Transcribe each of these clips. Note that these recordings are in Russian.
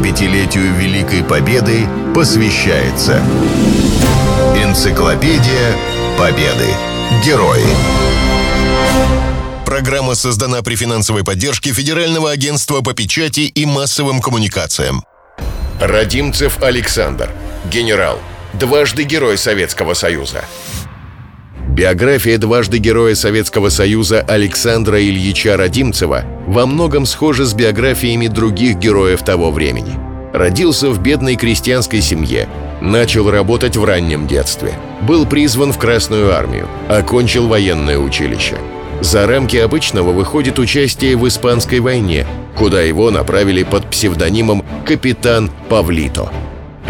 75-летию Великой Победы посвящается Энциклопедия Победы. Герои. Программа создана при финансовой поддержке Федерального агентства по печати и массовым коммуникациям. Радимцев Александр. Генерал. Дважды Герой Советского Союза. Биография дважды Героя Советского Союза Александра Ильича Радимцева во многом схожа с биографиями других героев того времени. Родился в бедной крестьянской семье, начал работать в раннем детстве, был призван в Красную армию, окончил военное училище. За рамки обычного выходит участие в Испанской войне, куда его направили под псевдонимом «Капитан Павлито».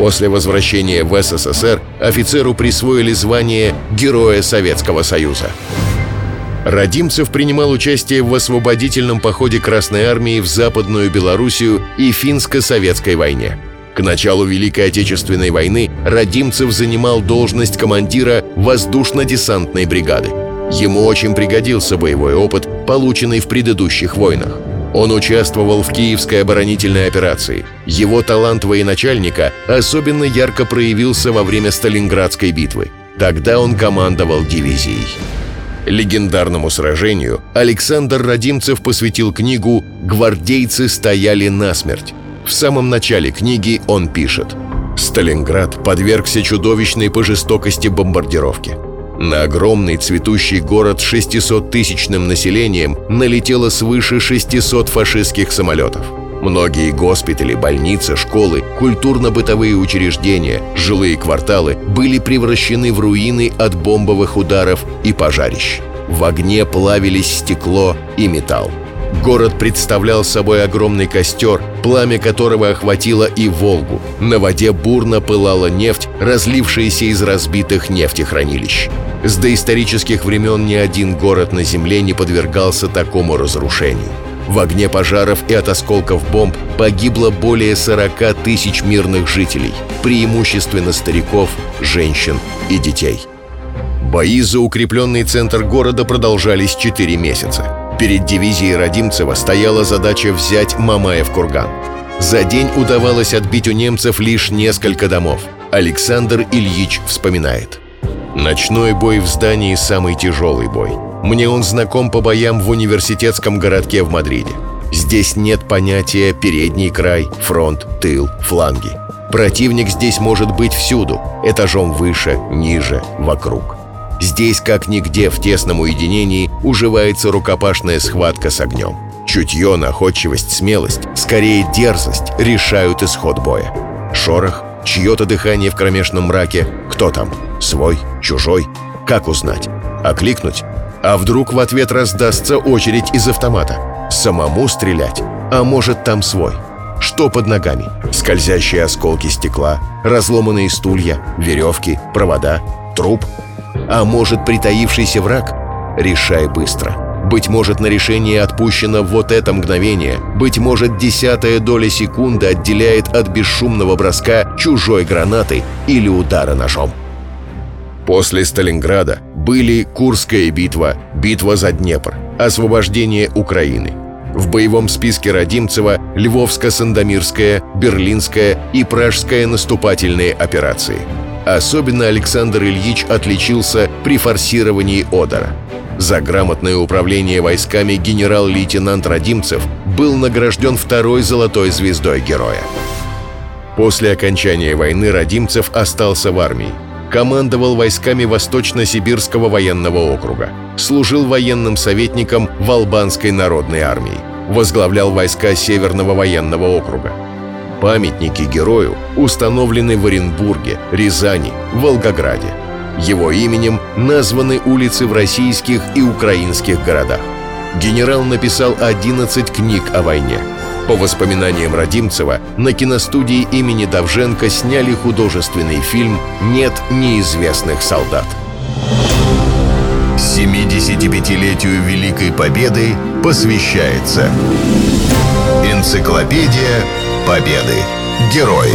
После возвращения в СССР офицеру присвоили звание Героя Советского Союза. Родимцев принимал участие в освободительном походе Красной Армии в Западную Белоруссию и Финско-Советской войне. К началу Великой Отечественной войны Родимцев занимал должность командира воздушно-десантной бригады. Ему очень пригодился боевой опыт, полученный в предыдущих войнах. Он участвовал в Киевской оборонительной операции. Его талант военачальника особенно ярко проявился во время Сталинградской битвы. Тогда он командовал дивизией. Легендарному сражению Александр Родимцев посвятил книгу «Гвардейцы стояли насмерть». В самом начале книги он пишет «Сталинград подвергся чудовищной по жестокости бомбардировке. На огромный цветущий город с 600-тысячным населением налетело свыше 600 фашистских самолетов. Многие госпитали, больницы, школы, культурно-бытовые учреждения, жилые кварталы были превращены в руины от бомбовых ударов и пожарищ. В огне плавились стекло и металл. Город представлял собой огромный костер, пламя которого охватило и Волгу. На воде бурно пылала нефть, разлившаяся из разбитых нефтехранилищ. С доисторических времен ни один город на Земле не подвергался такому разрушению. В огне пожаров и от осколков бомб погибло более 40 тысяч мирных жителей, преимущественно стариков, женщин и детей. Бои за укрепленный центр города продолжались 4 месяца. Перед дивизией Родимцева стояла задача взять Мамаев курган. За день удавалось отбить у немцев лишь несколько домов. Александр Ильич вспоминает. Ночной бой в здании – самый тяжелый бой. Мне он знаком по боям в университетском городке в Мадриде. Здесь нет понятия «передний край», «фронт», «тыл», «фланги». Противник здесь может быть всюду, этажом выше, ниже, вокруг. Здесь, как нигде, в тесном уединении уживается рукопашная схватка с огнем. Чутье, находчивость, смелость, скорее дерзость решают исход боя. Шорох, чье-то дыхание в кромешном мраке. Кто там? Свой? Чужой? Как узнать? Окликнуть? А вдруг в ответ раздастся очередь из автомата? Самому стрелять? А может, там свой? Что под ногами? Скользящие осколки стекла, разломанные стулья, веревки, провода, труп — а может, притаившийся враг? Решай быстро. Быть может, на решение отпущено вот это мгновение. Быть может, десятая доля секунды отделяет от бесшумного броска чужой гранаты или удара ножом. После Сталинграда были Курская битва, битва за Днепр, освобождение Украины. В боевом списке Родимцева Львовско-Сандомирская, Берлинская и Пражская наступательные операции – Особенно Александр Ильич отличился при форсировании Одера. За грамотное управление войсками генерал-лейтенант Родимцев был награжден второй золотой звездой героя. После окончания войны Родимцев остался в армии. Командовал войсками Восточно-Сибирского военного округа. Служил военным советником в Албанской народной армии. Возглавлял войска Северного военного округа. Памятники герою установлены в Оренбурге, Рязани, Волгограде. Его именем названы улицы в российских и украинских городах. Генерал написал 11 книг о войне. По воспоминаниям Родимцева, на киностудии имени Давженко сняли художественный фильм «Нет неизвестных солдат». 75-летию Великой Победы посвящается Энциклопедия Победы. Герои.